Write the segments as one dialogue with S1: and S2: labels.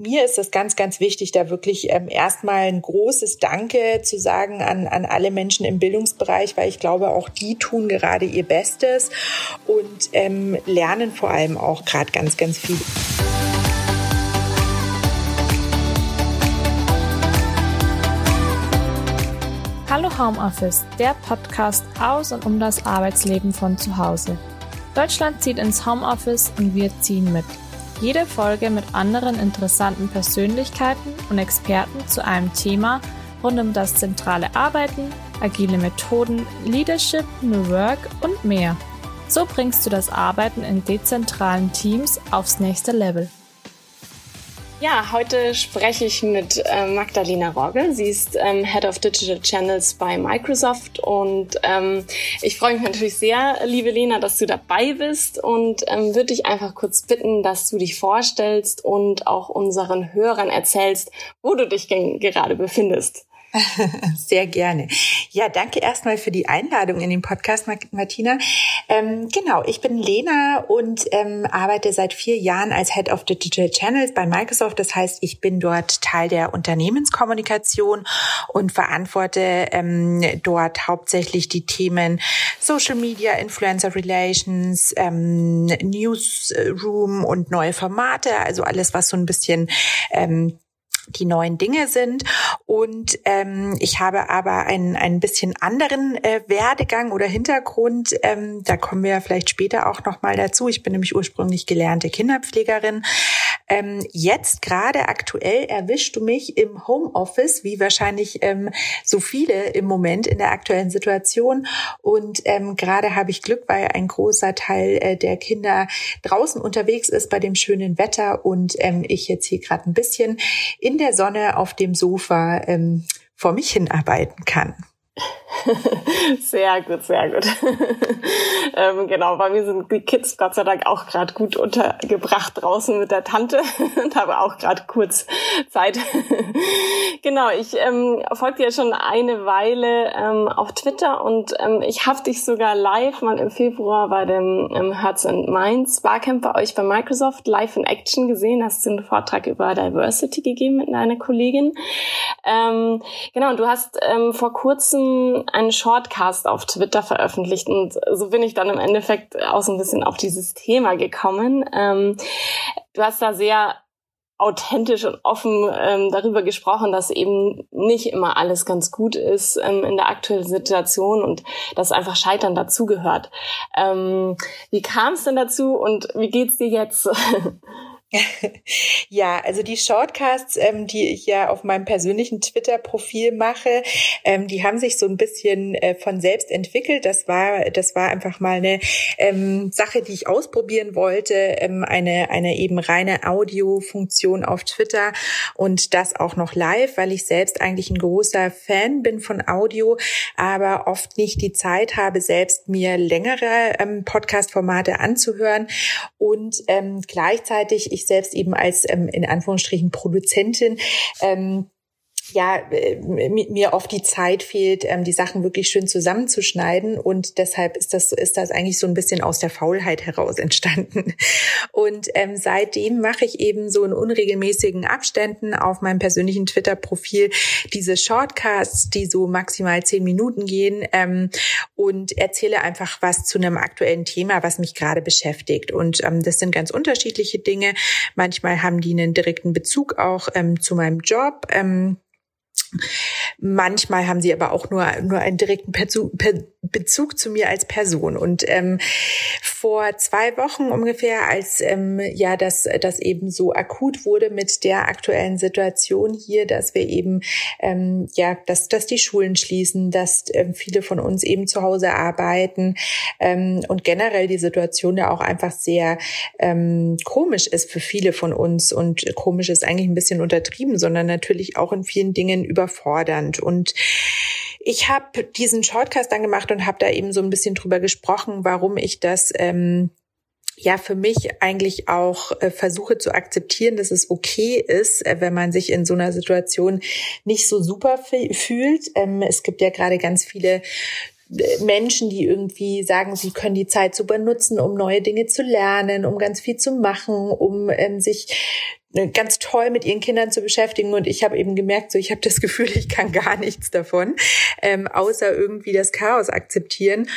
S1: mir ist es ganz, ganz wichtig, da wirklich ähm, erstmal ein großes Danke zu sagen an, an alle Menschen im Bildungsbereich, weil ich glaube, auch die tun gerade ihr Bestes und ähm, lernen vor allem auch gerade ganz, ganz viel.
S2: Hallo Homeoffice, der Podcast aus und um das Arbeitsleben von zu Hause. Deutschland zieht ins Homeoffice und wir ziehen mit. Jede Folge mit anderen interessanten Persönlichkeiten und Experten zu einem Thema rund um das zentrale Arbeiten, agile Methoden, Leadership, New Work und mehr. So bringst du das Arbeiten in dezentralen Teams aufs nächste Level.
S3: Ja, heute spreche ich mit äh, Magdalena Rogge. Sie ist ähm, Head of Digital Channels bei Microsoft und ähm, ich freue mich natürlich sehr, liebe Lena, dass du dabei bist und ähm, würde dich einfach kurz bitten, dass du dich vorstellst und auch unseren Hörern erzählst, wo du dich gerade befindest.
S1: Sehr gerne. Ja, danke erstmal für die Einladung in den Podcast, Martina. Ähm, genau, ich bin Lena und ähm, arbeite seit vier Jahren als Head of Digital Channels bei Microsoft. Das heißt, ich bin dort Teil der Unternehmenskommunikation und verantworte ähm, dort hauptsächlich die Themen Social Media, Influencer Relations, ähm, Newsroom und neue Formate, also alles, was so ein bisschen ähm, die neuen Dinge sind. Und ähm, ich habe aber einen, ein bisschen anderen äh, Werdegang oder Hintergrund. Ähm, da kommen wir vielleicht später auch nochmal dazu. Ich bin nämlich ursprünglich gelernte Kinderpflegerin. Ähm, jetzt gerade aktuell erwischst du mich im Homeoffice, wie wahrscheinlich ähm, so viele im Moment in der aktuellen Situation. Und ähm, gerade habe ich Glück, weil ein großer Teil äh, der Kinder draußen unterwegs ist bei dem schönen Wetter und ähm, ich jetzt hier gerade ein bisschen in der Sonne auf dem Sofa ähm, vor mich hinarbeiten kann.
S3: Sehr gut, sehr gut. ähm, genau, bei mir sind die Kids Gott sei Dank auch gerade gut untergebracht draußen mit der Tante und habe auch gerade kurz Zeit. genau, ich ähm, folge dir schon eine Weile ähm, auf Twitter und ähm, ich habe dich sogar live mal im Februar bei dem ähm, Hearts and Minds Barcamp bei euch bei Microsoft live in Action gesehen. Hast du einen Vortrag über Diversity gegeben mit einer Kollegin. Ähm, genau, und du hast ähm, vor kurzem einen Shortcast auf Twitter veröffentlicht und so bin ich dann im Endeffekt auch so ein bisschen auf dieses Thema gekommen. Ähm, du hast da sehr authentisch und offen ähm, darüber gesprochen, dass eben nicht immer alles ganz gut ist ähm, in der aktuellen Situation und dass einfach Scheitern dazugehört. Ähm, wie kam es denn dazu und wie geht's dir jetzt?
S1: ja, also die Shortcasts, ähm, die ich ja auf meinem persönlichen Twitter-Profil mache, ähm, die haben sich so ein bisschen äh, von selbst entwickelt. Das war, das war einfach mal eine ähm, Sache, die ich ausprobieren wollte, ähm, eine eine eben reine Audiofunktion auf Twitter und das auch noch live, weil ich selbst eigentlich ein großer Fan bin von Audio, aber oft nicht die Zeit habe, selbst mir längere ähm, Podcast-Formate anzuhören und ähm, gleichzeitig ich selbst eben als ähm, in Anführungsstrichen Produzentin ähm, ja, äh, mir oft die Zeit fehlt, ähm, die Sachen wirklich schön zusammenzuschneiden und deshalb ist das ist das eigentlich so ein bisschen aus der Faulheit heraus entstanden. Und ähm, seitdem mache ich eben so in unregelmäßigen Abständen auf meinem persönlichen Twitter-Profil diese Shortcasts, die so maximal zehn Minuten gehen ähm, und erzähle einfach was zu einem aktuellen Thema, was mich gerade beschäftigt. Und ähm, das sind ganz unterschiedliche Dinge. Manchmal haben die einen direkten Bezug auch ähm, zu meinem Job. Ähm, Manchmal haben sie aber auch nur, nur einen direkten Bezug zu mir als Person. Und ähm, vor zwei Wochen ungefähr, als ähm, ja das, das eben so akut wurde mit der aktuellen Situation hier, dass wir eben ähm, ja, dass, dass die Schulen schließen, dass ähm, viele von uns eben zu Hause arbeiten ähm, und generell die Situation ja auch einfach sehr ähm, komisch ist für viele von uns. Und komisch ist eigentlich ein bisschen untertrieben, sondern natürlich auch in vielen Dingen überfordernd. Und ich habe diesen Shortcast dann gemacht und habe da eben so ein bisschen drüber gesprochen, warum ich das ähm, ja für mich eigentlich auch äh, versuche zu akzeptieren, dass es okay ist, äh, wenn man sich in so einer Situation nicht so super fühlt. Ähm, es gibt ja gerade ganz viele äh, Menschen, die irgendwie sagen, sie können die Zeit super nutzen, um neue Dinge zu lernen, um ganz viel zu machen, um ähm, sich ganz toll mit ihren Kindern zu beschäftigen und ich habe eben gemerkt, so ich habe das Gefühl, ich kann gar nichts davon, ähm, außer irgendwie das Chaos akzeptieren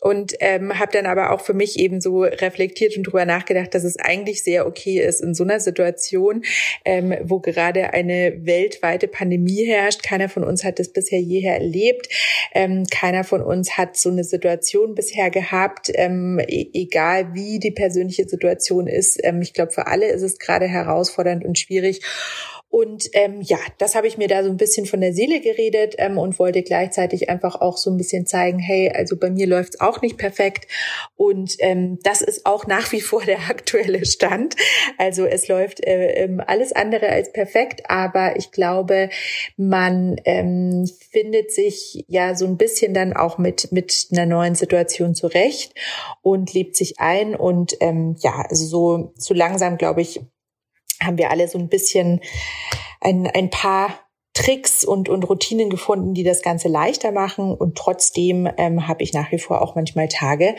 S1: und ähm, habe dann aber auch für mich eben so reflektiert und drüber nachgedacht, dass es eigentlich sehr okay ist in so einer Situation, ähm, wo gerade eine weltweite Pandemie herrscht. Keiner von uns hat das bisher jeher erlebt. Ähm, keiner von uns hat so eine Situation bisher gehabt, ähm, e egal wie die persönliche Situation ist. Ähm, ich glaube, für alle ist es gerade herausfordernd herausfordernd und schwierig. Und ähm, ja, das habe ich mir da so ein bisschen von der Seele geredet ähm, und wollte gleichzeitig einfach auch so ein bisschen zeigen, hey, also bei mir läuft's auch nicht perfekt. Und ähm, das ist auch nach wie vor der aktuelle Stand. Also es läuft äh, ähm, alles andere als perfekt, aber ich glaube, man ähm, findet sich ja so ein bisschen dann auch mit, mit einer neuen Situation zurecht und lebt sich ein. Und ähm, ja, also so, so langsam, glaube ich, haben wir alle so ein bisschen ein, ein paar Tricks und, und Routinen gefunden, die das Ganze leichter machen. Und trotzdem ähm, habe ich nach wie vor auch manchmal Tage,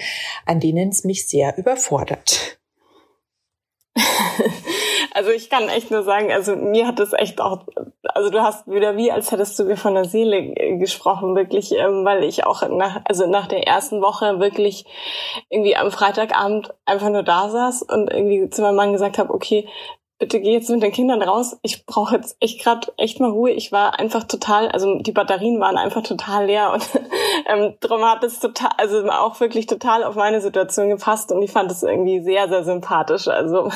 S1: an denen es mich sehr überfordert.
S3: Also ich kann echt nur sagen, also mir hat das echt auch, also du hast wieder wie, als hättest du mir von der Seele äh, gesprochen, wirklich, ähm, weil ich auch nach, also nach der ersten Woche wirklich irgendwie am Freitagabend einfach nur da saß und irgendwie zu meinem Mann gesagt habe, okay, bitte geh jetzt mit den Kindern raus. Ich brauche jetzt echt gerade echt mal Ruhe. Ich war einfach total, also die Batterien waren einfach total leer und ähm, darum hat es total, also auch wirklich total auf meine Situation gepasst und ich fand es irgendwie sehr, sehr sympathisch. Also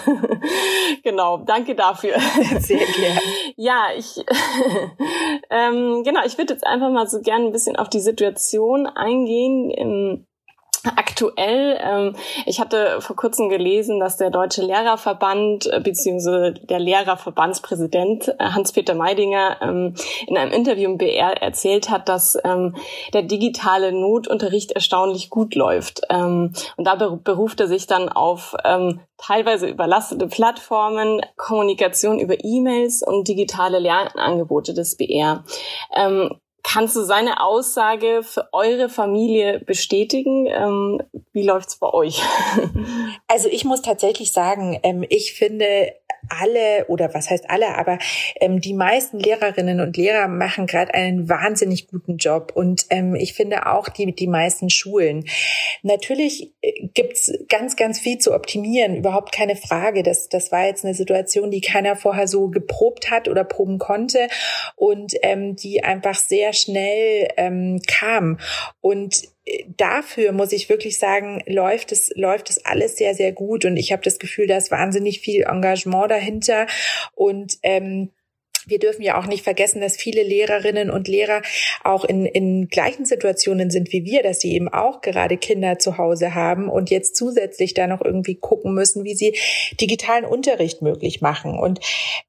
S3: genau, danke dafür.
S1: Sehr gerne.
S3: Ja, ich ähm, genau, ich würde jetzt einfach mal so gerne ein bisschen auf die Situation eingehen. Im, aktuell. Ähm, ich hatte vor kurzem gelesen, dass der Deutsche Lehrerverband äh, bzw. der Lehrerverbandspräsident äh, Hans-Peter Meidinger ähm, in einem Interview im BR erzählt hat, dass ähm, der digitale Notunterricht erstaunlich gut läuft. Ähm, und da beruft er sich dann auf ähm, teilweise überlastete Plattformen, Kommunikation über E-Mails und digitale Lernangebote des BR. Ähm, Kannst du seine Aussage für eure Familie bestätigen? Ähm, wie läuft's bei euch?
S1: Also ich muss tatsächlich sagen, ähm, ich finde alle oder was heißt alle, aber ähm, die meisten Lehrerinnen und Lehrer machen gerade einen wahnsinnig guten Job und ähm, ich finde auch die die meisten Schulen. Natürlich äh, gibt's ganz ganz viel zu optimieren, überhaupt keine Frage. Das das war jetzt eine Situation, die keiner vorher so geprobt hat oder proben konnte und ähm, die einfach sehr schnell ähm, kam und dafür muss ich wirklich sagen, läuft es, läuft es alles sehr, sehr gut. Und ich habe das Gefühl, da ist wahnsinnig viel Engagement dahinter. Und ähm, wir dürfen ja auch nicht vergessen, dass viele Lehrerinnen und Lehrer auch in, in gleichen Situationen sind wie wir, dass sie eben auch gerade Kinder zu Hause haben und jetzt zusätzlich da noch irgendwie gucken müssen, wie sie digitalen Unterricht möglich machen. Und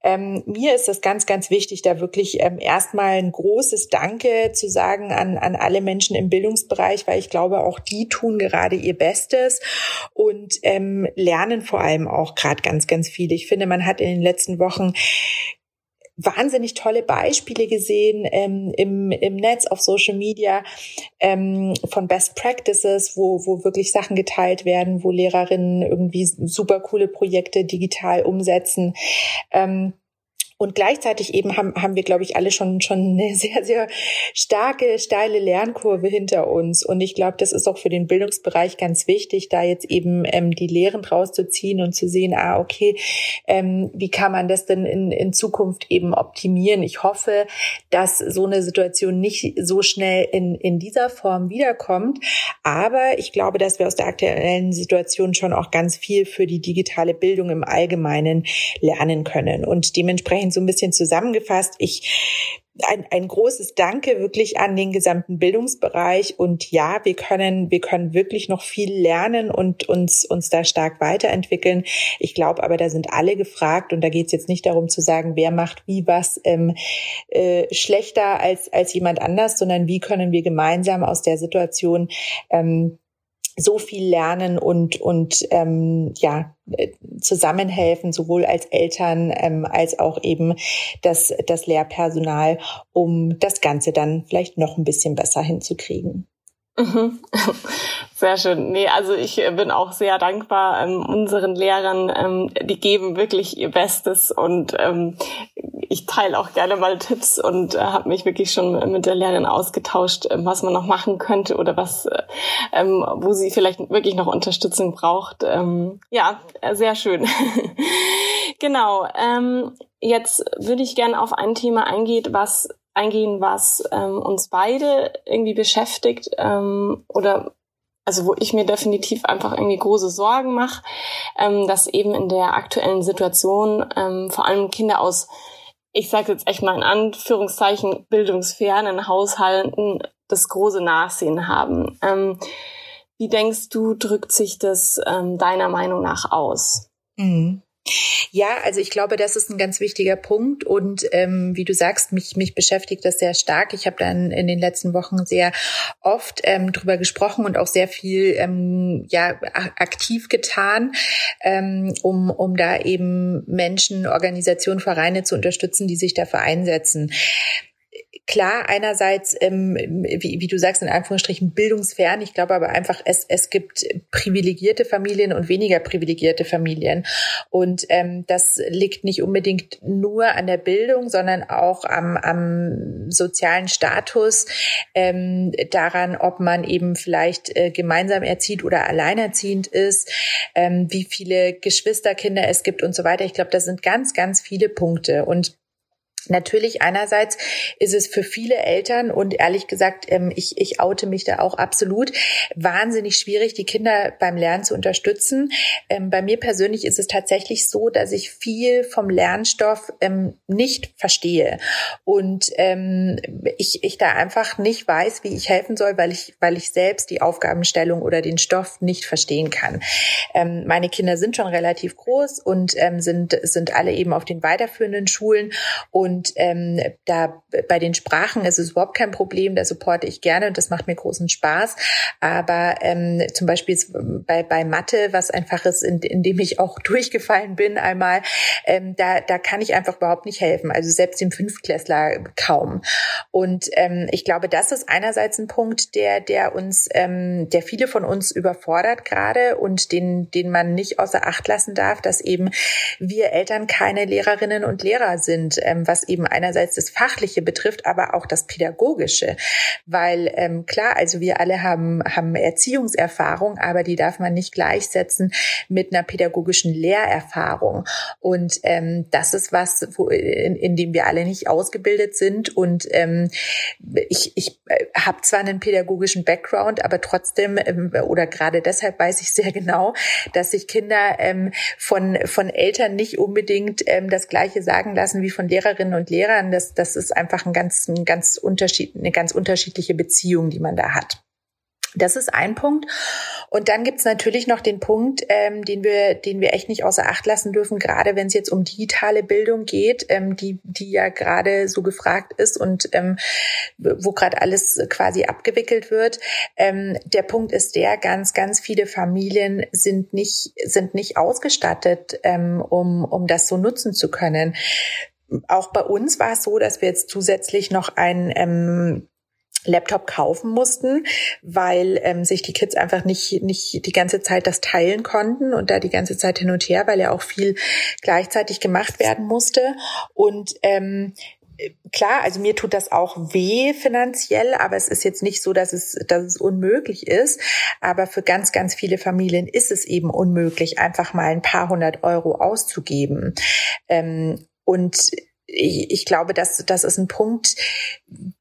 S1: ähm, mir ist es ganz, ganz wichtig, da wirklich ähm, erstmal ein großes Danke zu sagen an, an alle Menschen im Bildungsbereich, weil ich glaube, auch die tun gerade ihr Bestes und ähm, lernen vor allem auch gerade ganz, ganz viel. Ich finde, man hat in den letzten Wochen wahnsinnig tolle Beispiele gesehen ähm, im, im Netz, auf Social Media ähm, von Best Practices, wo, wo wirklich Sachen geteilt werden, wo Lehrerinnen irgendwie super coole Projekte digital umsetzen. Ähm, und gleichzeitig eben haben, haben wir, glaube ich, alle schon, schon eine sehr, sehr starke, steile Lernkurve hinter uns. Und ich glaube, das ist auch für den Bildungsbereich ganz wichtig, da jetzt eben ähm, die Lehren draus zu ziehen und zu sehen, ah, okay, ähm, wie kann man das denn in, in Zukunft eben optimieren? Ich hoffe, dass so eine Situation nicht so schnell in, in dieser Form wiederkommt. Aber ich glaube, dass wir aus der aktuellen Situation schon auch ganz viel für die digitale Bildung im Allgemeinen lernen können. Und dementsprechend so ein bisschen zusammengefasst. Ich ein, ein großes Danke wirklich an den gesamten Bildungsbereich und ja, wir können wir können wirklich noch viel lernen und uns uns da stark weiterentwickeln. Ich glaube, aber da sind alle gefragt und da geht es jetzt nicht darum zu sagen, wer macht wie was ähm, äh, schlechter als als jemand anders, sondern wie können wir gemeinsam aus der Situation ähm, so viel lernen und und ähm, ja äh, zusammenhelfen, sowohl als Eltern ähm, als auch eben das das Lehrpersonal, um das Ganze dann vielleicht noch ein bisschen besser hinzukriegen.
S3: Mhm. Sehr schön. Nee, also ich bin auch sehr dankbar ähm, unseren Lehrern. Ähm, die geben wirklich ihr Bestes und ähm, ich teile auch gerne mal Tipps und äh, habe mich wirklich schon mit der Lehrerin ausgetauscht, äh, was man noch machen könnte oder was, äh, ähm, wo sie vielleicht wirklich noch Unterstützung braucht. Ähm, ja, sehr schön. genau. Ähm, jetzt würde ich gerne auf ein Thema eingehen, was eingehen, was ähm, uns beide irgendwie beschäftigt ähm, oder also wo ich mir definitiv einfach irgendwie große Sorgen mache, ähm, dass eben in der aktuellen Situation ähm, vor allem Kinder aus, ich sage jetzt echt mal in Anführungszeichen, bildungsfernen Haushalten das große Nachsehen haben. Ähm, wie denkst du, drückt sich das ähm, deiner Meinung nach aus?
S1: Mhm. Ja, also ich glaube, das ist ein ganz wichtiger Punkt und ähm, wie du sagst, mich mich beschäftigt das sehr stark. Ich habe dann in den letzten Wochen sehr oft ähm, drüber gesprochen und auch sehr viel ähm, ja aktiv getan, ähm, um um da eben Menschen, Organisationen, Vereine zu unterstützen, die sich dafür einsetzen klar, einerseits, ähm, wie, wie du sagst, in Anführungsstrichen bildungsfern. Ich glaube aber einfach, es, es gibt privilegierte Familien und weniger privilegierte Familien. Und ähm, das liegt nicht unbedingt nur an der Bildung, sondern auch am, am sozialen Status, ähm, daran, ob man eben vielleicht äh, gemeinsam erzieht oder alleinerziehend ist, ähm, wie viele Geschwisterkinder es gibt und so weiter. Ich glaube, das sind ganz, ganz viele Punkte. Und Natürlich einerseits ist es für viele Eltern und ehrlich gesagt, ähm, ich, ich oute mich da auch absolut, wahnsinnig schwierig, die Kinder beim Lernen zu unterstützen. Ähm, bei mir persönlich ist es tatsächlich so, dass ich viel vom Lernstoff ähm, nicht verstehe und ich, ich da einfach nicht weiß, wie ich helfen soll, weil ich, weil ich selbst die Aufgabenstellung oder den Stoff nicht verstehen kann. Meine Kinder sind schon relativ groß und sind, sind alle eben auf den weiterführenden Schulen und und ähm, da bei den Sprachen ist es überhaupt kein Problem, da supporte ich gerne und das macht mir großen Spaß. Aber ähm, zum Beispiel bei, bei Mathe, was einfach ist, in, in dem ich auch durchgefallen bin einmal, ähm, da, da kann ich einfach überhaupt nicht helfen. Also selbst dem Fünftklässler kaum. Und ähm, ich glaube, das ist einerseits ein Punkt, der, der uns, ähm, der viele von uns überfordert gerade und den, den man nicht außer Acht lassen darf, dass eben wir Eltern keine Lehrerinnen und Lehrer sind, ähm, was eben einerseits das Fachliche betrifft, aber auch das Pädagogische. Weil ähm, klar, also wir alle haben, haben Erziehungserfahrung, aber die darf man nicht gleichsetzen mit einer pädagogischen Lehrerfahrung. Und ähm, das ist was, wo, in, in dem wir alle nicht ausgebildet sind. Und ähm, ich, ich äh, habe zwar einen pädagogischen Background, aber trotzdem ähm, oder gerade deshalb weiß ich sehr genau, dass sich Kinder ähm, von, von Eltern nicht unbedingt ähm, das Gleiche sagen lassen wie von Lehrerinnen und Lehrern, das, das ist einfach ein ganz, ein ganz Unterschied, eine ganz unterschiedliche Beziehung, die man da hat. Das ist ein Punkt. Und dann gibt's natürlich noch den Punkt, ähm, den wir, den wir echt nicht außer Acht lassen dürfen, gerade wenn es jetzt um digitale Bildung geht, ähm, die, die ja gerade so gefragt ist und ähm, wo gerade alles quasi abgewickelt wird. Ähm, der Punkt ist der, ganz, ganz viele Familien sind nicht, sind nicht ausgestattet, ähm, um, um das so nutzen zu können auch bei uns war es so, dass wir jetzt zusätzlich noch ein ähm, Laptop kaufen mussten, weil ähm, sich die Kids einfach nicht nicht die ganze Zeit das teilen konnten und da die ganze Zeit hin und her, weil ja auch viel gleichzeitig gemacht werden musste und ähm, klar, also mir tut das auch weh finanziell, aber es ist jetzt nicht so, dass es, dass es unmöglich ist. Aber für ganz, ganz viele Familien ist es eben unmöglich, einfach mal ein paar hundert Euro auszugeben. Ähm, und ich, glaube, dass das ist ein Punkt,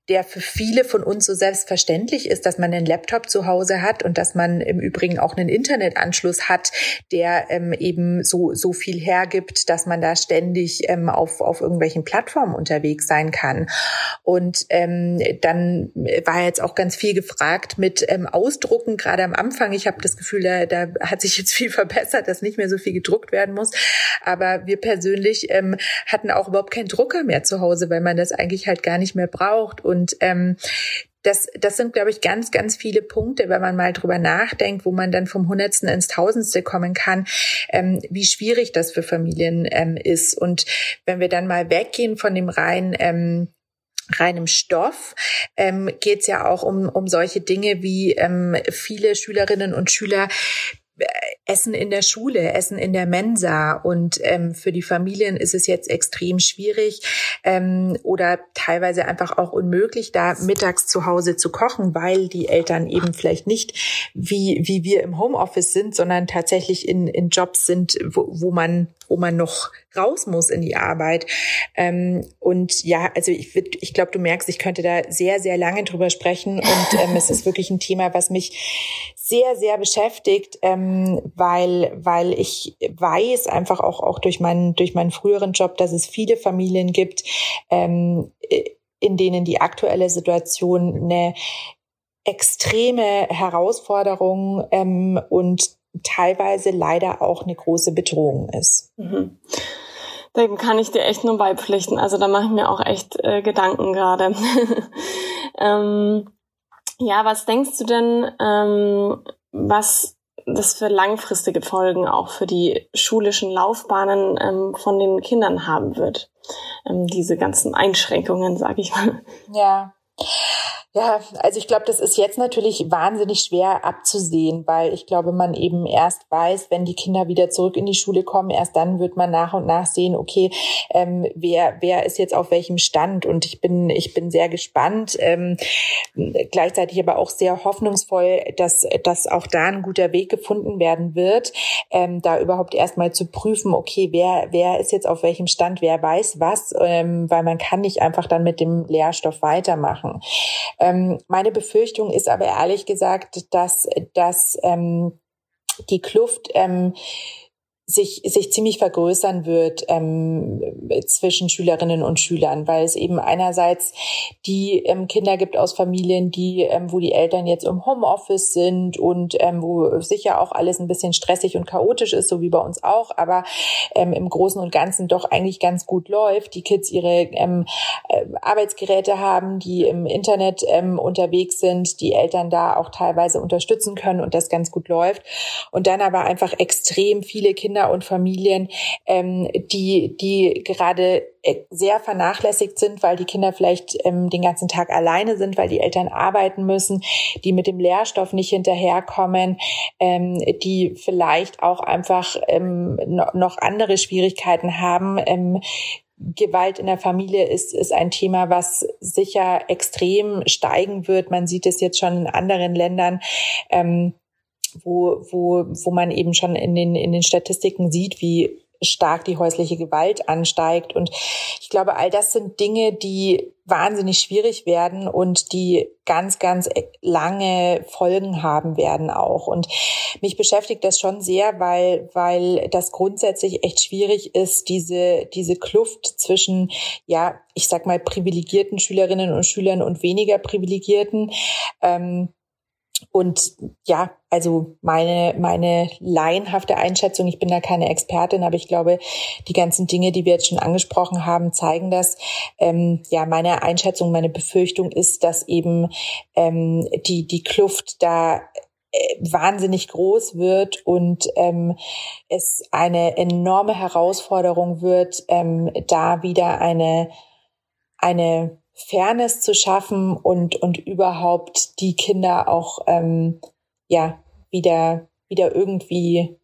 S1: der für viele von uns so selbstverständlich ist, dass man einen Laptop zu Hause hat und dass man im Übrigen auch einen Internetanschluss hat, der ähm, eben so, so viel hergibt, dass man da ständig ähm, auf, auf irgendwelchen Plattformen unterwegs sein kann. Und ähm, dann war jetzt auch ganz viel gefragt mit ähm, Ausdrucken, gerade am Anfang. Ich habe das Gefühl, da, da hat sich jetzt viel verbessert, dass nicht mehr so viel gedruckt werden muss. Aber wir persönlich ähm, hatten auch überhaupt keinen Drucker mehr zu Hause, weil man das eigentlich halt gar nicht mehr braucht. Und und ähm, das, das sind, glaube ich, ganz, ganz viele Punkte, wenn man mal drüber nachdenkt, wo man dann vom Hundertsten ins Tausendste kommen kann, ähm, wie schwierig das für Familien ähm, ist. Und wenn wir dann mal weggehen von dem rein ähm, reinem Stoff ähm, geht es ja auch um, um solche Dinge wie ähm, viele Schülerinnen und Schüler Essen in der Schule, Essen in der Mensa. Und ähm, für die Familien ist es jetzt extrem schwierig ähm, oder teilweise einfach auch unmöglich, da mittags zu Hause zu kochen, weil die Eltern eben vielleicht nicht wie, wie wir im Homeoffice sind, sondern tatsächlich in, in Jobs sind, wo, wo man wo man noch raus muss in die Arbeit. Ähm, und ja, also ich, ich glaube, du merkst, ich könnte da sehr, sehr lange drüber sprechen. Und ähm, es ist wirklich ein Thema, was mich sehr, sehr beschäftigt, ähm, weil, weil ich weiß einfach auch, auch durch meinen, durch meinen früheren Job, dass es viele Familien gibt, ähm, in denen die aktuelle Situation eine extreme Herausforderung ähm, und teilweise leider auch eine große Bedrohung ist. Mhm.
S3: Dem kann ich dir echt nur beipflichten. Also da mache ich mir auch echt äh, Gedanken gerade. ähm, ja, was denkst du denn, ähm, was das für langfristige Folgen auch für die schulischen Laufbahnen ähm, von den Kindern haben wird? Ähm, diese ganzen Einschränkungen, sag ich mal.
S1: Ja. Ja, also ich glaube, das ist jetzt natürlich wahnsinnig schwer abzusehen, weil ich glaube, man eben erst weiß, wenn die Kinder wieder zurück in die Schule kommen, erst dann wird man nach und nach sehen, okay, ähm, wer wer ist jetzt auf welchem Stand und ich bin ich bin sehr gespannt, ähm, gleichzeitig aber auch sehr hoffnungsvoll, dass dass auch da ein guter Weg gefunden werden wird, ähm, da überhaupt erstmal zu prüfen, okay, wer wer ist jetzt auf welchem Stand, wer weiß was, ähm, weil man kann nicht einfach dann mit dem Lehrstoff weitermachen. Ähm, meine Befürchtung ist aber ehrlich gesagt, dass, dass ähm, die Kluft ähm, sich, sich ziemlich vergrößern wird ähm, zwischen Schülerinnen und Schülern, weil es eben einerseits die ähm, Kinder gibt aus Familien, die, ähm, wo die Eltern jetzt im Homeoffice sind und ähm, wo sicher auch alles ein bisschen stressig und chaotisch ist, so wie bei uns auch, aber ähm, im Großen und Ganzen doch eigentlich ganz gut läuft. Die Kids ihre ähm, äh, Arbeitsgeräte haben, die im Internet ähm, unterwegs sind, die Eltern da auch teilweise unterstützen können und das ganz gut läuft. Und dann aber einfach extrem viele Kinder Kinder und Familien, ähm, die, die gerade äh, sehr vernachlässigt sind, weil die Kinder vielleicht ähm, den ganzen Tag alleine sind, weil die Eltern arbeiten müssen, die mit dem Lehrstoff nicht hinterherkommen, ähm, die vielleicht auch einfach ähm, noch andere Schwierigkeiten haben. Ähm, Gewalt in der Familie ist, ist ein Thema, was sicher extrem steigen wird. Man sieht es jetzt schon in anderen Ländern. Ähm, wo, wo, wo man eben schon in den, in den Statistiken sieht, wie stark die häusliche Gewalt ansteigt. Und ich glaube, all das sind Dinge, die wahnsinnig schwierig werden und die ganz, ganz lange Folgen haben werden auch. Und mich beschäftigt das schon sehr, weil, weil das grundsätzlich echt schwierig ist, diese, diese Kluft zwischen, ja, ich sag mal, privilegierten Schülerinnen und Schülern und weniger privilegierten. Ähm, und ja, also meine, meine laienhafte Einschätzung, ich bin da keine Expertin, aber ich glaube, die ganzen Dinge, die wir jetzt schon angesprochen haben, zeigen das. Ähm, ja, meine Einschätzung, meine Befürchtung ist, dass eben ähm, die, die Kluft da äh, wahnsinnig groß wird und ähm, es eine enorme Herausforderung wird, ähm, da wieder eine, eine Fairness zu schaffen und, und überhaupt die Kinder auch ähm, ja wieder, wieder irgendwie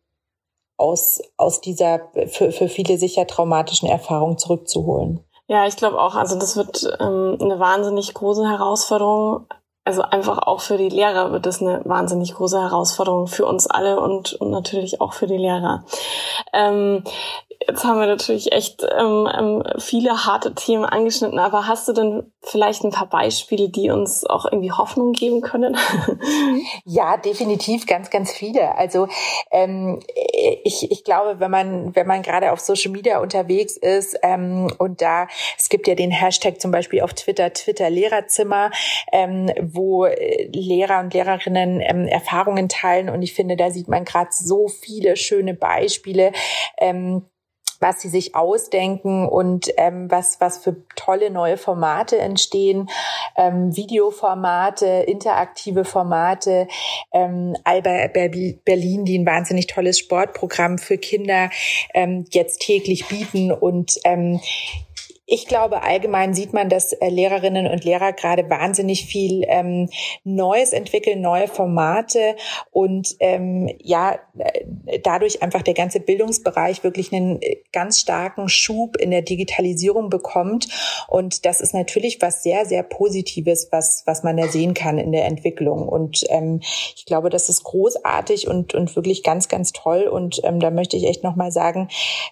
S1: aus, aus dieser für, für viele sicher traumatischen Erfahrung zurückzuholen.
S3: Ja, ich glaube auch, also das wird ähm, eine wahnsinnig große Herausforderung. Also einfach auch für die Lehrer wird es eine wahnsinnig große Herausforderung für uns alle und, und natürlich auch für die Lehrer. Ähm, Jetzt haben wir natürlich echt ähm, ähm, viele harte Themen angeschnitten, aber hast du denn vielleicht ein paar Beispiele, die uns auch irgendwie Hoffnung geben können?
S1: ja, definitiv ganz, ganz viele. Also ähm, ich, ich glaube, wenn man wenn man gerade auf Social Media unterwegs ist ähm, und da es gibt ja den Hashtag zum Beispiel auf Twitter Twitter Lehrerzimmer, ähm, wo äh, Lehrer und Lehrerinnen ähm, Erfahrungen teilen und ich finde, da sieht man gerade so viele schöne Beispiele. Ähm, was sie sich ausdenken und ähm, was, was für tolle neue Formate entstehen, ähm, Videoformate, interaktive Formate. Ähm, Alba Berlin, die ein wahnsinnig tolles Sportprogramm für Kinder ähm, jetzt täglich bieten und ähm, ich glaube, allgemein sieht man, dass äh, Lehrerinnen und Lehrer gerade wahnsinnig viel ähm, Neues entwickeln, neue Formate und ähm, ja, äh, dadurch einfach der ganze Bildungsbereich wirklich einen äh, ganz starken Schub in der Digitalisierung bekommt. Und das ist natürlich was sehr, sehr Positives, was, was man da sehen kann in der Entwicklung. Und ähm, ich glaube, das ist großartig und, und wirklich ganz, ganz toll. Und ähm, da möchte ich echt nochmal sagen,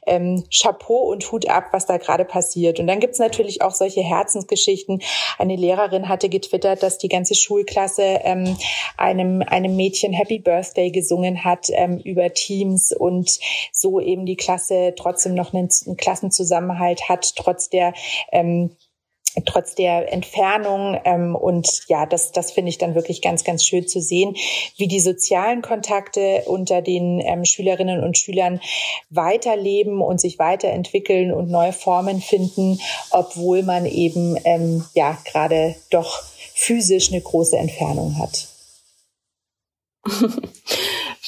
S1: ähm, Chapeau und Hut ab, was da gerade passiert. Und dann gibt's natürlich auch solche Herzensgeschichten. Eine Lehrerin hatte getwittert, dass die ganze Schulklasse ähm, einem, einem Mädchen Happy Birthday gesungen hat ähm, über Teams und so eben die Klasse trotzdem noch einen, einen Klassenzusammenhalt hat, trotz der ähm, trotz der Entfernung. Ähm, und ja, das, das finde ich dann wirklich ganz, ganz schön zu sehen, wie die sozialen Kontakte unter den ähm, Schülerinnen und Schülern weiterleben und sich weiterentwickeln und neue Formen finden, obwohl man eben ähm, ja gerade doch physisch eine große Entfernung hat.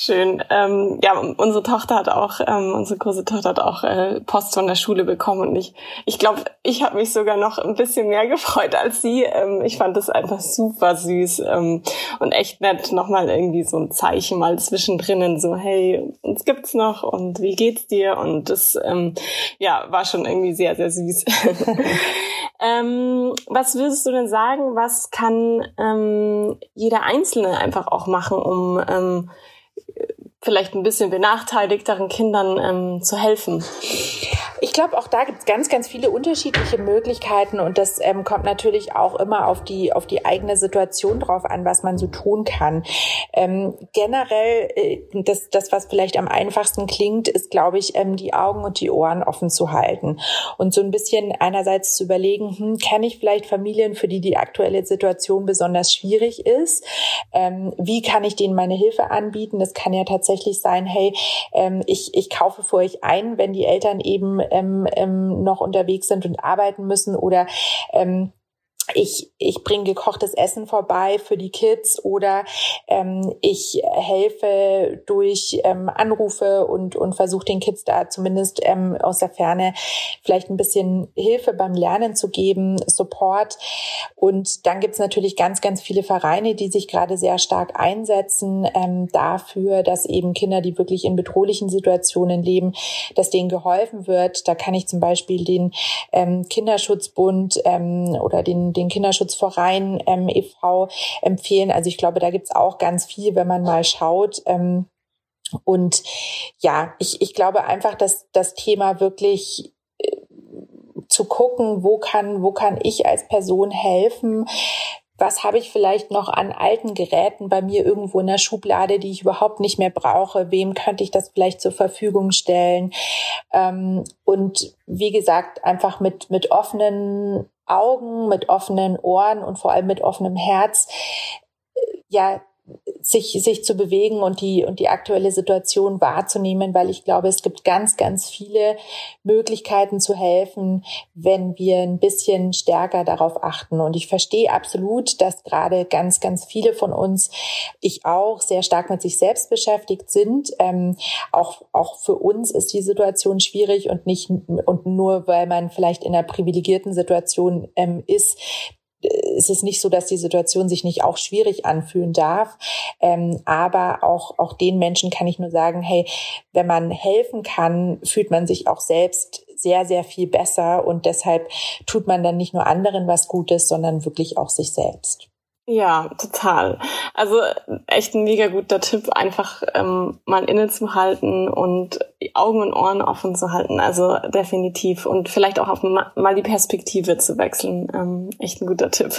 S3: Schön. Ähm, ja, unsere Tochter hat auch, ähm, unsere große Tochter hat auch äh, Post von der Schule bekommen und ich, ich glaube, ich habe mich sogar noch ein bisschen mehr gefreut als sie. Ähm, ich fand das einfach super süß ähm, und echt nett. Nochmal irgendwie so ein Zeichen mal zwischendrin, so hey, uns gibt's noch und wie geht's dir? Und das, ähm, ja, war schon irgendwie sehr, sehr süß. ähm, was würdest du denn sagen? Was kann ähm, jeder Einzelne einfach auch machen, um ähm, vielleicht ein bisschen benachteiligteren Kindern ähm, zu helfen?
S1: Ich glaube, auch da gibt es ganz, ganz viele unterschiedliche Möglichkeiten und das ähm, kommt natürlich auch immer auf die, auf die eigene Situation drauf an, was man so tun kann. Ähm, generell, äh, das, das, was vielleicht am einfachsten klingt, ist, glaube ich, ähm, die Augen und die Ohren offen zu halten und so ein bisschen einerseits zu überlegen, hm, kenne ich vielleicht Familien, für die die aktuelle Situation besonders schwierig ist? Ähm, wie kann ich denen meine Hilfe anbieten? Das kann ja tatsächlich sein, hey, ähm, ich, ich kaufe für euch ein, wenn die Eltern eben ähm, ähm, noch unterwegs sind und arbeiten müssen oder ähm, ich, ich bringe gekochtes Essen vorbei für die Kids oder ähm, ich helfe durch ähm, Anrufe und, und versuche den Kids da zumindest ähm, aus der Ferne vielleicht ein bisschen Hilfe beim Lernen zu geben, Support. Und dann gibt's natürlich ganz, ganz viele Vereine, die sich gerade sehr stark einsetzen ähm, dafür, dass eben Kinder, die wirklich in bedrohlichen Situationen leben, dass denen geholfen wird. Da kann ich zum Beispiel den ähm, Kinderschutzbund ähm, oder den, den Kinderschutzverein ähm, e.V. empfehlen. Also ich glaube, da gibt's auch ganz viel, wenn man mal schaut. Ähm, und ja, ich, ich glaube einfach, dass das Thema wirklich äh, zu gucken, wo kann, wo kann ich als Person helfen, was habe ich vielleicht noch an alten Geräten bei mir irgendwo in der Schublade, die ich überhaupt nicht mehr brauche? Wem könnte ich das vielleicht zur Verfügung stellen? Ähm, und wie gesagt, einfach mit, mit offenen Augen, mit offenen Ohren und vor allem mit offenem Herz, äh, ja, sich, sich zu bewegen und die, und die aktuelle Situation wahrzunehmen, weil ich glaube, es gibt ganz, ganz viele Möglichkeiten zu helfen, wenn wir ein bisschen stärker darauf achten. Und ich verstehe absolut, dass gerade ganz, ganz viele von uns, ich auch, sehr stark mit sich selbst beschäftigt sind. Ähm, auch, auch für uns ist die Situation schwierig und nicht, und nur weil man vielleicht in einer privilegierten Situation ähm, ist, es ist nicht so, dass die Situation sich nicht auch schwierig anfühlen darf. Ähm, aber auch, auch den Menschen kann ich nur sagen, hey, wenn man helfen kann, fühlt man sich auch selbst sehr, sehr viel besser und deshalb tut man dann nicht nur anderen was Gutes, sondern wirklich auch sich selbst.
S3: Ja, total. Also echt ein mega guter Tipp, einfach ähm, mal innezuhalten und Augen und Ohren offen zu halten. Also definitiv. Und vielleicht auch auf mal die Perspektive zu wechseln. Ähm, echt ein guter Tipp.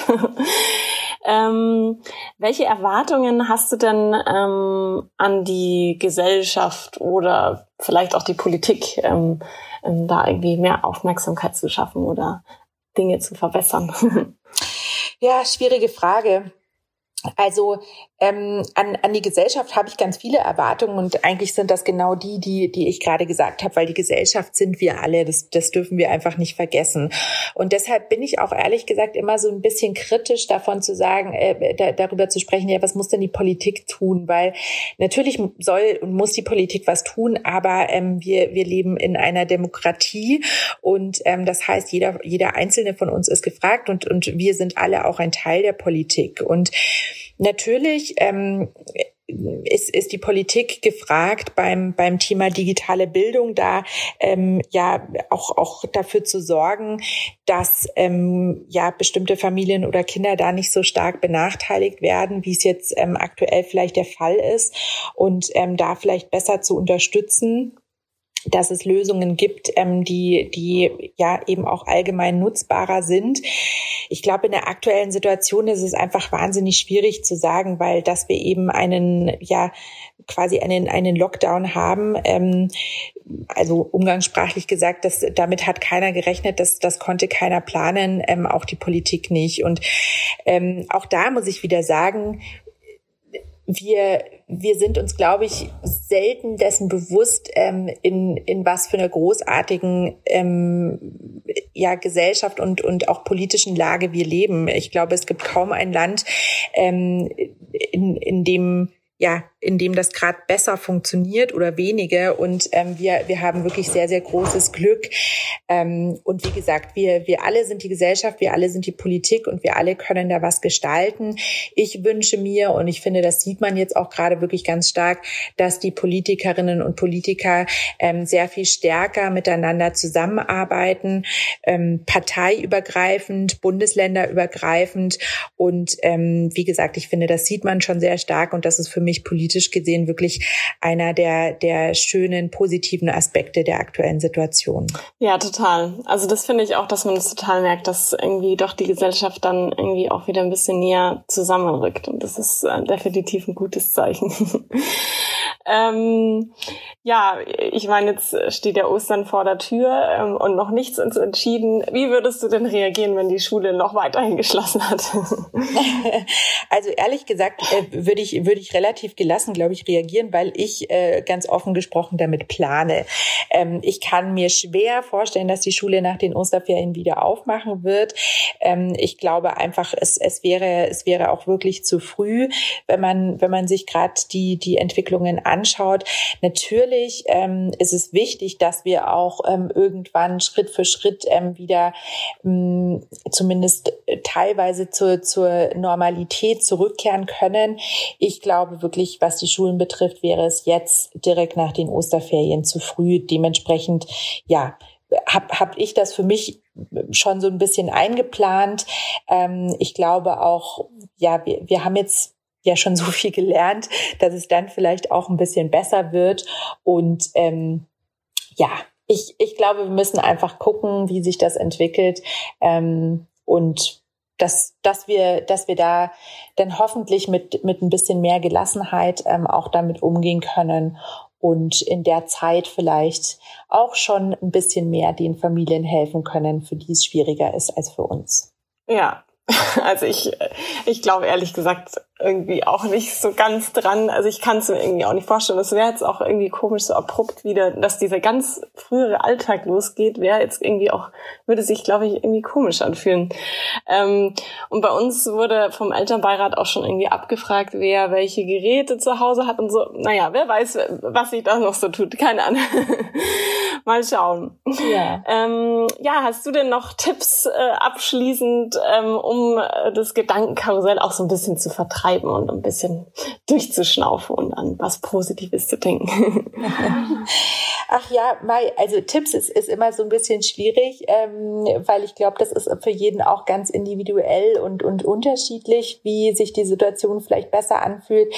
S3: ähm, welche Erwartungen hast du denn ähm, an die Gesellschaft oder vielleicht auch die Politik, ähm, ähm, da irgendwie mehr Aufmerksamkeit zu schaffen oder Dinge zu verbessern?
S1: Ja, schwierige Frage. Also ähm, an, an die Gesellschaft habe ich ganz viele Erwartungen und eigentlich sind das genau die, die, die ich gerade gesagt habe, weil die Gesellschaft sind wir alle, das, das dürfen wir einfach nicht vergessen. Und deshalb bin ich auch ehrlich gesagt immer so ein bisschen kritisch davon zu sagen, äh, da, darüber zu sprechen, ja, was muss denn die Politik tun? Weil natürlich soll und muss die Politik was tun, aber ähm, wir, wir leben in einer Demokratie und ähm, das heißt, jeder, jeder Einzelne von uns ist gefragt und, und wir sind alle auch ein Teil der Politik. Und Natürlich ähm, ist, ist die Politik gefragt beim, beim Thema digitale Bildung da ähm, ja auch, auch dafür zu sorgen, dass ähm, ja bestimmte Familien oder Kinder da nicht so stark benachteiligt werden, wie es jetzt ähm, aktuell vielleicht der Fall ist. Und ähm, da vielleicht besser zu unterstützen dass es Lösungen gibt, ähm, die, die ja eben auch allgemein nutzbarer sind. Ich glaube, in der aktuellen Situation ist es einfach wahnsinnig schwierig zu sagen, weil dass wir eben einen, ja, quasi einen, einen Lockdown haben. Ähm, also umgangssprachlich gesagt, dass damit hat keiner gerechnet, dass das konnte keiner planen, ähm, auch die Politik nicht. Und ähm, auch da muss ich wieder sagen, wir, wir sind uns, glaube ich, selten dessen bewusst, ähm, in, in was für einer großartigen ähm, ja, Gesellschaft und, und auch politischen Lage wir leben. Ich glaube, es gibt kaum ein Land, ähm, in, in dem ja, in dem das gerade besser funktioniert oder weniger. Und ähm, wir, wir haben wirklich sehr, sehr großes Glück. Ähm, und wie gesagt, wir, wir alle sind die Gesellschaft, wir alle sind die Politik und wir alle können da was gestalten. Ich wünsche mir, und ich finde, das sieht man jetzt auch gerade wirklich ganz stark, dass die Politikerinnen und Politiker ähm, sehr viel stärker miteinander zusammenarbeiten, ähm, parteiübergreifend, bundesländerübergreifend. Und ähm, wie gesagt, ich finde, das sieht man schon sehr stark und das ist für mich mich politisch gesehen wirklich einer der, der schönen, positiven Aspekte der aktuellen Situation.
S3: Ja, total. Also das finde ich auch, dass man das total merkt, dass irgendwie doch die Gesellschaft dann irgendwie auch wieder ein bisschen näher zusammenrückt. Und das ist äh, definitiv ein gutes Zeichen. ähm, ja, ich meine, jetzt steht ja Ostern vor der Tür ähm, und noch nichts ist entschieden. Wie würdest du denn reagieren, wenn die Schule noch weiterhin geschlossen hat?
S1: also ehrlich gesagt äh, würde ich, würde ich relativ relativ gelassen, glaube ich, reagieren, weil ich äh, ganz offen gesprochen damit plane. Ähm, ich kann mir schwer vorstellen, dass die Schule nach den Osterferien wieder aufmachen wird. Ähm, ich glaube einfach, es, es wäre es wäre auch wirklich zu früh, wenn man wenn man sich gerade die die Entwicklungen anschaut. Natürlich ähm, ist es wichtig, dass wir auch ähm, irgendwann Schritt für Schritt ähm, wieder ähm, zumindest teilweise zur zur Normalität zurückkehren können. Ich glaube wirklich was die Schulen betrifft, wäre es jetzt direkt nach den Osterferien zu früh. Dementsprechend, ja, habe hab ich das für mich schon so ein bisschen eingeplant. Ähm, ich glaube auch, ja, wir, wir haben jetzt ja schon so viel gelernt, dass es dann vielleicht auch ein bisschen besser wird. Und ähm, ja, ich, ich glaube, wir müssen einfach gucken, wie sich das entwickelt. Ähm, und dass, dass wir, dass wir da dann hoffentlich mit, mit ein bisschen mehr Gelassenheit ähm, auch damit umgehen können und in der Zeit vielleicht auch schon ein bisschen mehr den Familien helfen können, für die es schwieriger ist als für uns.
S3: Ja, also ich, ich glaube ehrlich gesagt irgendwie auch nicht so ganz dran. Also ich kann es mir irgendwie auch nicht vorstellen. Es wäre jetzt auch irgendwie komisch so abrupt wieder, dass dieser ganz frühere Alltag losgeht, wäre jetzt irgendwie auch, würde sich, glaube ich, irgendwie komisch anfühlen. Ähm, und bei uns wurde vom Elternbeirat auch schon irgendwie abgefragt, wer welche Geräte zu Hause hat und so. Naja, wer weiß, was sich da noch so tut. Keine Ahnung. Mal schauen. Ja. Ähm, ja, hast du denn noch Tipps äh, abschließend, ähm, um äh, das Gedankenkarussell auch so ein bisschen zu vertreiben und ein bisschen durchzuschnaufen und an was Positives zu denken?
S1: Ach ja, Mai, also Tipps ist, ist immer so ein bisschen schwierig, ähm, weil ich glaube, das ist für jeden auch ganz individuell und, und unterschiedlich, wie sich die Situation vielleicht besser anfühlt.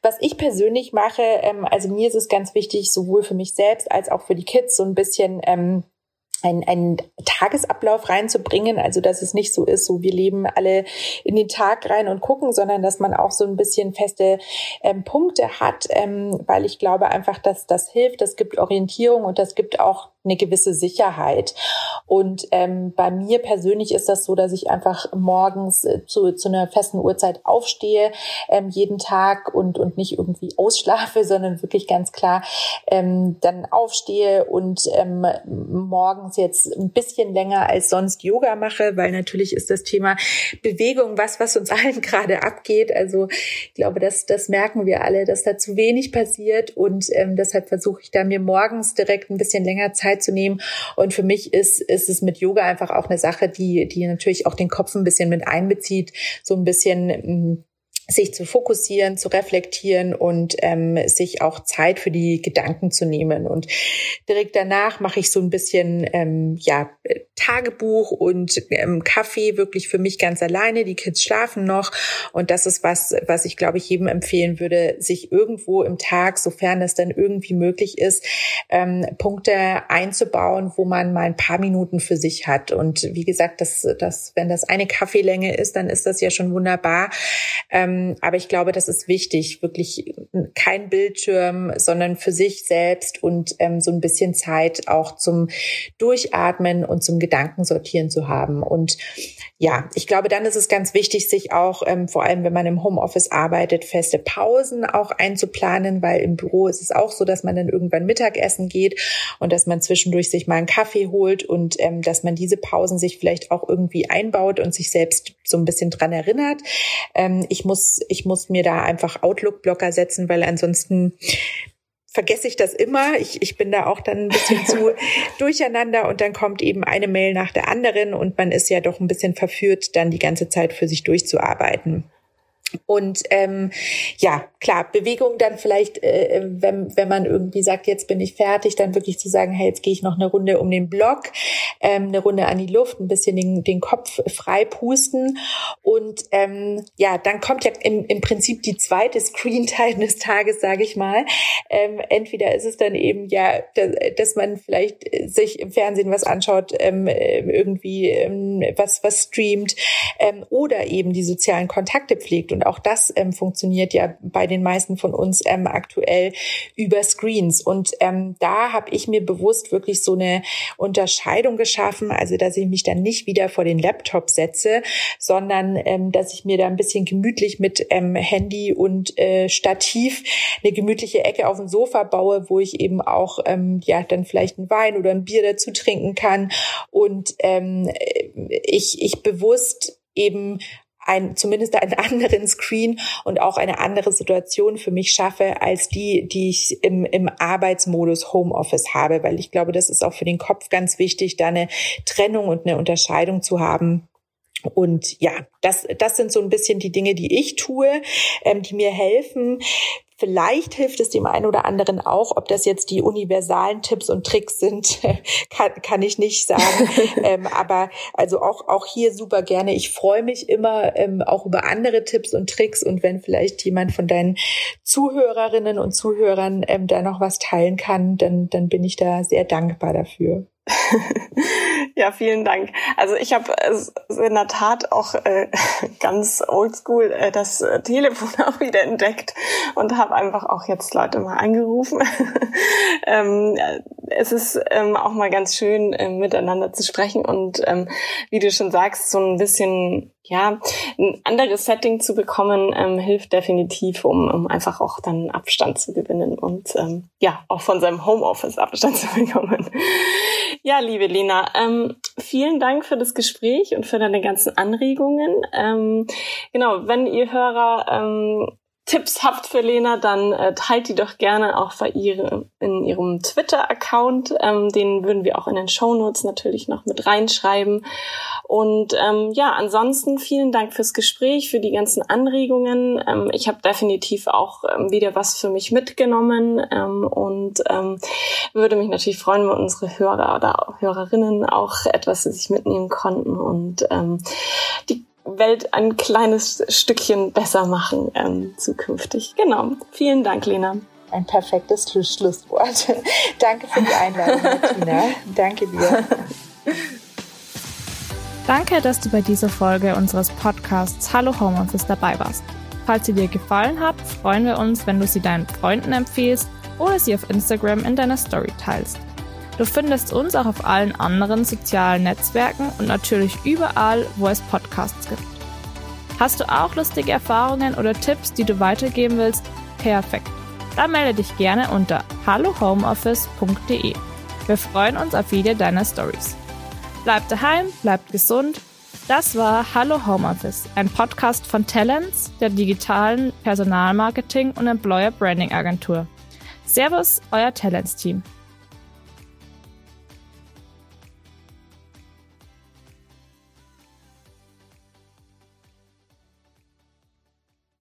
S1: Was ich persönlich mache, ähm, also mir ist es ganz wichtig, sowohl für mich selbst als auch für die Kids so ein bisschen ähm, einen, einen Tagesablauf reinzubringen, also dass es nicht so ist, so wir leben alle in den Tag rein und gucken, sondern dass man auch so ein bisschen feste ähm, Punkte hat, ähm, weil ich glaube einfach, dass das hilft, das gibt Orientierung und das gibt auch eine gewisse Sicherheit. Und ähm, bei mir persönlich ist das so, dass ich einfach morgens äh, zu, zu einer festen Uhrzeit aufstehe, ähm, jeden Tag und, und nicht irgendwie ausschlafe, sondern wirklich ganz klar ähm, dann aufstehe und ähm, morgens jetzt ein bisschen länger als sonst Yoga mache, weil natürlich ist das Thema Bewegung was, was uns allen gerade abgeht. Also ich glaube, das, das merken wir alle, dass da zu wenig passiert und ähm, deshalb versuche ich da mir morgens direkt ein bisschen länger Zeit zu nehmen. Und für mich ist, ist es mit Yoga einfach auch eine Sache, die, die natürlich auch den Kopf ein bisschen mit einbezieht, so ein bisschen mm, sich zu fokussieren, zu reflektieren und ähm, sich auch Zeit für die Gedanken zu nehmen. Und direkt danach mache ich so ein bisschen ähm, ja Tagebuch und ähm, Kaffee wirklich für mich ganz alleine. Die Kids schlafen noch und das ist was, was ich glaube ich jedem empfehlen würde, sich irgendwo im Tag, sofern es dann irgendwie möglich ist, ähm, Punkte einzubauen, wo man mal ein paar Minuten für sich hat. Und wie gesagt, das, das, wenn das eine Kaffeelänge ist, dann ist das ja schon wunderbar. Ähm, aber ich glaube, das ist wichtig, wirklich kein Bildschirm, sondern für sich selbst und ähm, so ein bisschen Zeit auch zum Durchatmen und zum Gedanken sortieren zu haben. Und ja, ich glaube, dann ist es ganz wichtig, sich auch, ähm, vor allem wenn man im Homeoffice arbeitet, feste Pausen auch einzuplanen, weil im Büro ist es auch so, dass man dann irgendwann Mittagessen geht und dass man zwischendurch sich mal einen Kaffee holt und ähm, dass man diese Pausen sich vielleicht auch irgendwie einbaut und sich selbst so ein bisschen dran erinnert. Ähm, ich muss, ich muss mir da einfach Outlook-Blocker setzen, weil ansonsten vergesse ich das immer. Ich, ich bin da auch dann ein bisschen zu durcheinander und dann kommt eben eine Mail nach der anderen und man ist ja doch ein bisschen verführt, dann die ganze Zeit für sich durchzuarbeiten. Und ähm, ja, klar, Bewegung dann vielleicht, äh, wenn, wenn man irgendwie sagt, jetzt bin ich fertig, dann wirklich zu sagen, hey, jetzt gehe ich noch eine Runde um den Block, ähm, eine Runde an die Luft, ein bisschen den, den Kopf frei pusten. Und ähm, ja, dann kommt ja im, im Prinzip die zweite Screen-Time des Tages, sage ich mal. Ähm, entweder ist es dann eben ja, dass, dass man vielleicht sich im Fernsehen was anschaut, ähm, irgendwie ähm, was, was streamt ähm, oder eben die sozialen Kontakte pflegt. Und auch das ähm, funktioniert ja bei den meisten von uns ähm, aktuell über Screens. Und ähm, da habe ich mir bewusst wirklich so eine Unterscheidung geschaffen, also dass ich mich dann nicht wieder vor den Laptop setze, sondern ähm, dass ich mir da ein bisschen gemütlich mit ähm, Handy und äh, Stativ eine gemütliche Ecke auf dem Sofa baue, wo ich eben auch ähm, ja dann vielleicht ein Wein oder ein Bier dazu trinken kann und ähm, ich ich bewusst eben ein, zumindest einen anderen Screen und auch eine andere Situation für mich schaffe als die, die ich im, im Arbeitsmodus Homeoffice habe, weil ich glaube, das ist auch für den Kopf ganz wichtig, da eine Trennung und eine Unterscheidung zu haben. Und ja, das, das sind so ein bisschen die Dinge, die ich tue, ähm, die mir helfen. Vielleicht hilft es dem einen oder anderen auch, ob das jetzt die universalen Tipps und Tricks sind, kann, kann ich nicht sagen. ähm, aber also auch, auch hier super gerne. Ich freue mich immer ähm, auch über andere Tipps und Tricks und wenn vielleicht jemand von deinen Zuhörerinnen und Zuhörern ähm, da noch was teilen kann, dann, dann bin ich da sehr dankbar dafür.
S3: ja, vielen Dank. Also ich habe in der Tat auch äh, ganz oldschool äh, das äh, Telefon auch wieder entdeckt und habe einfach auch jetzt Leute mal angerufen. ähm, es ist ähm, auch mal ganz schön, äh, miteinander zu sprechen und ähm, wie du schon sagst, so ein bisschen ja, ein anderes Setting zu bekommen, ähm, hilft definitiv, um, um einfach auch dann Abstand zu gewinnen und ähm, ja, auch von seinem Homeoffice Abstand zu bekommen. Ja, liebe Lena, ähm, vielen Dank für das Gespräch und für deine ganzen Anregungen. Ähm, genau, wenn ihr Hörer ähm, Tipps habt für Lena, dann äh, teilt die doch gerne auch bei ihr in ihrem Twitter-Account. Ähm, den würden wir auch in den Show Notes natürlich noch mit reinschreiben. Und ähm, ja, ansonsten vielen Dank fürs Gespräch, für die ganzen Anregungen. Ähm, ich habe definitiv auch ähm, wieder was für mich mitgenommen ähm, und ähm, würde mich natürlich freuen, wenn unsere Hörer oder Hörerinnen auch etwas für sich mitnehmen konnten und ähm, die Welt ein kleines Stückchen besser machen ähm, zukünftig. Genau. Vielen Dank, Lena.
S1: Ein perfektes Schlusswort. Danke für die Einladung, Martina. Danke dir.
S2: Danke, dass du bei dieser Folge unseres Podcasts Hallo Homeoffice dabei warst. Falls sie dir gefallen hat, freuen wir uns, wenn du sie deinen Freunden empfehlst oder sie auf Instagram in deiner Story teilst. Du findest uns auch auf allen anderen sozialen Netzwerken und natürlich überall, wo es Podcasts gibt. Hast du auch lustige Erfahrungen oder Tipps, die du weitergeben willst? Perfekt. Dann melde dich gerne unter hallohomeoffice.de. Wir freuen uns auf jede deiner Stories. Bleibt daheim, bleibt gesund. Das war Hallo Homeoffice, ein Podcast von Talents, der digitalen Personalmarketing und Employer Branding Agentur. Servus, euer Talents-Team.